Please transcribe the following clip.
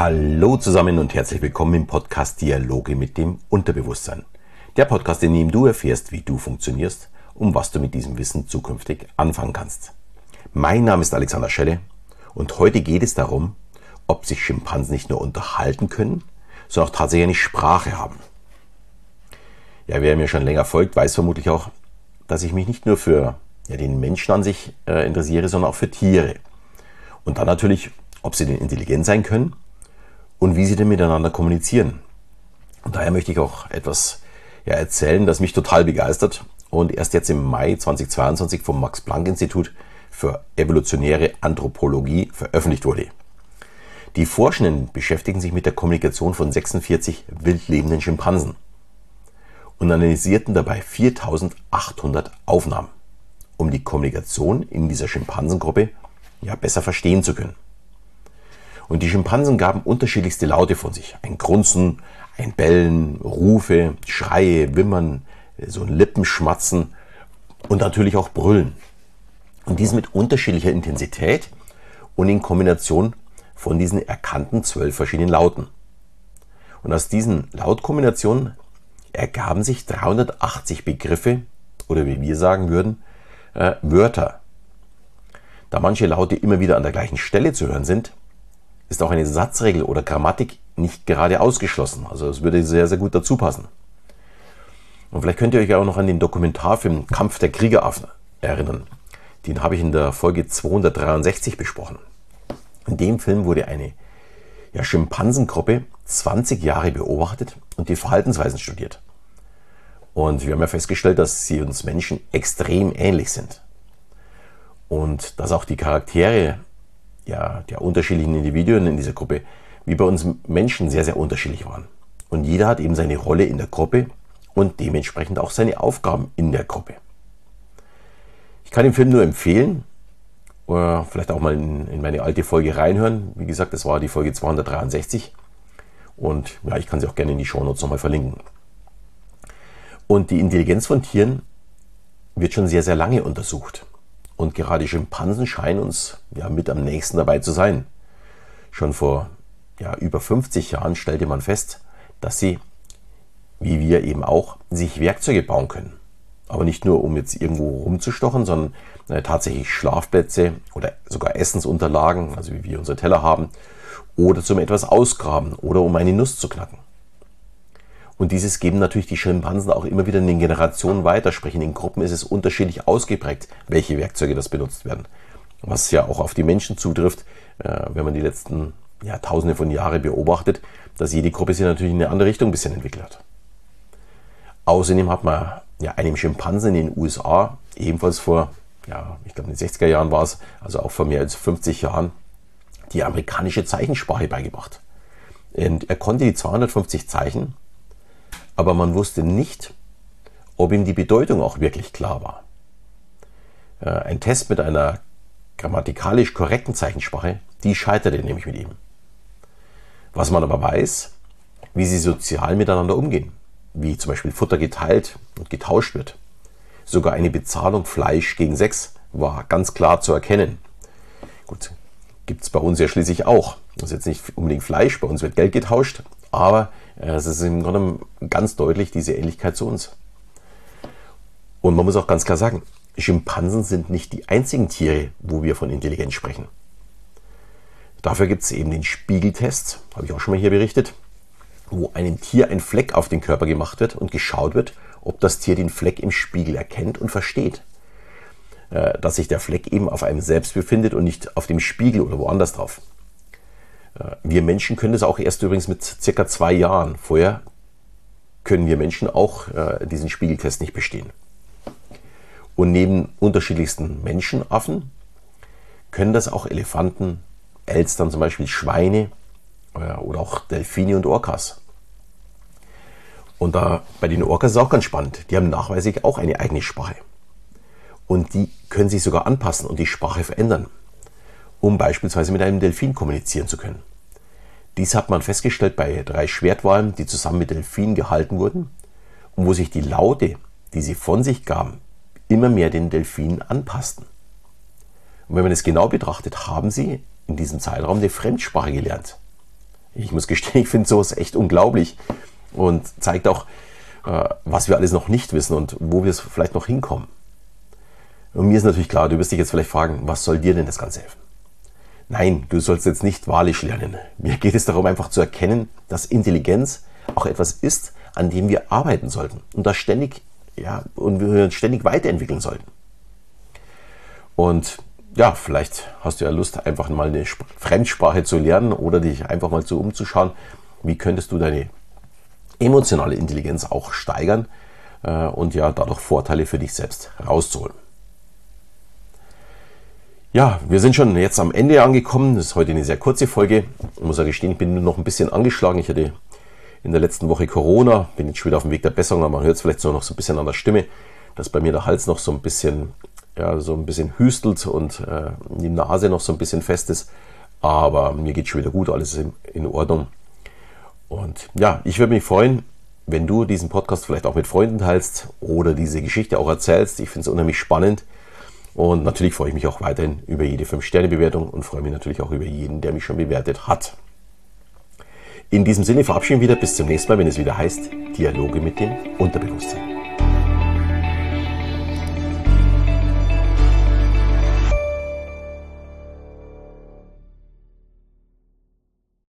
Hallo zusammen und herzlich willkommen im Podcast Dialoge mit dem Unterbewusstsein. Der Podcast, in dem du erfährst, wie du funktionierst und was du mit diesem Wissen zukünftig anfangen kannst. Mein Name ist Alexander Schelle und heute geht es darum, ob sich Schimpansen nicht nur unterhalten können, sondern auch tatsächlich eine Sprache haben. Ja, wer mir schon länger folgt, weiß vermutlich auch, dass ich mich nicht nur für ja, den Menschen an sich äh, interessiere, sondern auch für Tiere. Und dann natürlich, ob sie denn intelligent sein können und wie sie denn miteinander kommunizieren. Und daher möchte ich auch etwas ja, erzählen, das mich total begeistert und erst jetzt im Mai 2022 vom Max Planck Institut für evolutionäre Anthropologie veröffentlicht wurde. Die Forschenden beschäftigen sich mit der Kommunikation von 46 wildlebenden Schimpansen und analysierten dabei 4800 Aufnahmen, um die Kommunikation in dieser Schimpansengruppe ja besser verstehen zu können. Und die Schimpansen gaben unterschiedlichste Laute von sich. Ein Grunzen, ein Bellen, Rufe, Schreie, Wimmern, so ein Lippenschmatzen und natürlich auch Brüllen. Und dies mit unterschiedlicher Intensität und in Kombination von diesen erkannten zwölf verschiedenen Lauten. Und aus diesen Lautkombinationen ergaben sich 380 Begriffe oder wie wir sagen würden, äh, Wörter. Da manche Laute immer wieder an der gleichen Stelle zu hören sind, ist auch eine Satzregel oder Grammatik nicht gerade ausgeschlossen. Also es würde sehr, sehr gut dazu passen. Und vielleicht könnt ihr euch auch noch an den Dokumentarfilm Kampf der Kriegeraffen erinnern. Den habe ich in der Folge 263 besprochen. In dem Film wurde eine ja, Schimpansengruppe 20 Jahre beobachtet und die Verhaltensweisen studiert. Und wir haben ja festgestellt, dass sie uns Menschen extrem ähnlich sind. Und dass auch die Charaktere ja, der unterschiedlichen Individuen in dieser Gruppe wie bei uns Menschen sehr, sehr unterschiedlich waren. Und jeder hat eben seine Rolle in der Gruppe und dementsprechend auch seine Aufgaben in der Gruppe. Ich kann den Film nur empfehlen, oder vielleicht auch mal in, in meine alte Folge reinhören. Wie gesagt, das war die Folge 263. Und ja, ich kann sie auch gerne in die Shownotes nochmal verlinken. Und die Intelligenz von Tieren wird schon sehr, sehr lange untersucht. Und gerade Schimpansen scheinen uns ja mit am nächsten dabei zu sein. Schon vor ja, über 50 Jahren stellte man fest, dass sie, wie wir eben auch, sich Werkzeuge bauen können. Aber nicht nur, um jetzt irgendwo rumzustochen, sondern äh, tatsächlich Schlafplätze oder sogar Essensunterlagen, also wie wir unsere Teller haben, oder zum etwas ausgraben oder um eine Nuss zu knacken. Und dieses geben natürlich die Schimpansen auch immer wieder in den Generationen weiter. Sprich, in den Gruppen ist es unterschiedlich ausgeprägt, welche Werkzeuge das benutzt werden. Was ja auch auf die Menschen zutrifft, äh, wenn man die letzten ja, Tausende von Jahren beobachtet, dass jede Gruppe sich natürlich in eine andere Richtung ein bisschen entwickelt hat. Außerdem hat man ja einem Schimpansen in den USA ebenfalls vor, ja, ich glaube in den 60er Jahren war es, also auch vor mehr als 50 Jahren, die amerikanische Zeichensprache beigebracht. Und er konnte die 250 Zeichen aber man wusste nicht, ob ihm die Bedeutung auch wirklich klar war. Äh, ein Test mit einer grammatikalisch korrekten Zeichensprache, die scheiterte nämlich mit ihm. Was man aber weiß, wie sie sozial miteinander umgehen, wie zum Beispiel Futter geteilt und getauscht wird. Sogar eine Bezahlung Fleisch gegen Sex war ganz klar zu erkennen. Gut, gibt es bei uns ja schließlich auch. Das ist jetzt nicht unbedingt Fleisch, bei uns wird Geld getauscht, aber es ist im Grunde ganz deutlich diese Ähnlichkeit zu uns. Und man muss auch ganz klar sagen, Schimpansen sind nicht die einzigen Tiere, wo wir von Intelligenz sprechen. Dafür gibt es eben den Spiegeltest, habe ich auch schon mal hier berichtet, wo einem Tier ein Fleck auf den Körper gemacht wird und geschaut wird, ob das Tier den Fleck im Spiegel erkennt und versteht. Äh, dass sich der Fleck eben auf einem selbst befindet und nicht auf dem Spiegel oder woanders drauf. Äh, wir Menschen können das auch erst übrigens mit circa zwei Jahren. Vorher können wir Menschen auch äh, diesen Spiegeltest nicht bestehen. Und neben unterschiedlichsten Menschenaffen können das auch Elefanten, Elstern zum Beispiel, Schweine äh, oder auch Delfine und Orcas. Und da bei den Orcas ist es auch ganz spannend. Die haben nachweislich auch eine eigene Sprache. Und die können sich sogar anpassen und die Sprache verändern um beispielsweise mit einem Delfin kommunizieren zu können. Dies hat man festgestellt bei drei Schwertwalen, die zusammen mit Delfinen gehalten wurden und wo sich die Laute, die sie von sich gaben, immer mehr den Delfinen anpassten. Und wenn man es genau betrachtet, haben sie in diesem Zeitraum eine Fremdsprache gelernt. Ich muss gestehen, ich finde sowas echt unglaublich und zeigt auch, äh, was wir alles noch nicht wissen und wo wir es vielleicht noch hinkommen. Und mir ist natürlich klar, du wirst dich jetzt vielleicht fragen, was soll dir denn das Ganze helfen? Nein, du sollst jetzt nicht wahrlich lernen. Mir geht es darum, einfach zu erkennen, dass Intelligenz auch etwas ist, an dem wir arbeiten sollten und das ständig, ja, und wir uns ständig weiterentwickeln sollten. Und ja, vielleicht hast du ja Lust, einfach mal eine Fremdsprache zu lernen oder dich einfach mal so umzuschauen, wie könntest du deine emotionale Intelligenz auch steigern äh, und ja dadurch Vorteile für dich selbst rauszuholen. Ja, wir sind schon jetzt am Ende angekommen. Das ist heute eine sehr kurze Folge. Ich muss ja gestehen, ich bin nur noch ein bisschen angeschlagen. Ich hatte in der letzten Woche Corona, bin jetzt schon wieder auf dem Weg der Besserung, aber man hört es vielleicht so noch so ein bisschen an der Stimme, dass bei mir der Hals noch so ein bisschen, ja, so ein bisschen hüstelt und äh, die Nase noch so ein bisschen fest ist. Aber mir geht schon wieder gut, alles ist in, in Ordnung. Und ja, ich würde mich freuen, wenn du diesen Podcast vielleicht auch mit Freunden teilst oder diese Geschichte auch erzählst. Ich finde es unheimlich spannend. Und natürlich freue ich mich auch weiterhin über jede 5-Sterne-Bewertung und freue mich natürlich auch über jeden, der mich schon bewertet hat. In diesem Sinne verabschieden wir wieder bis zum nächsten Mal, wenn es wieder heißt Dialoge mit dem Unterbewusstsein.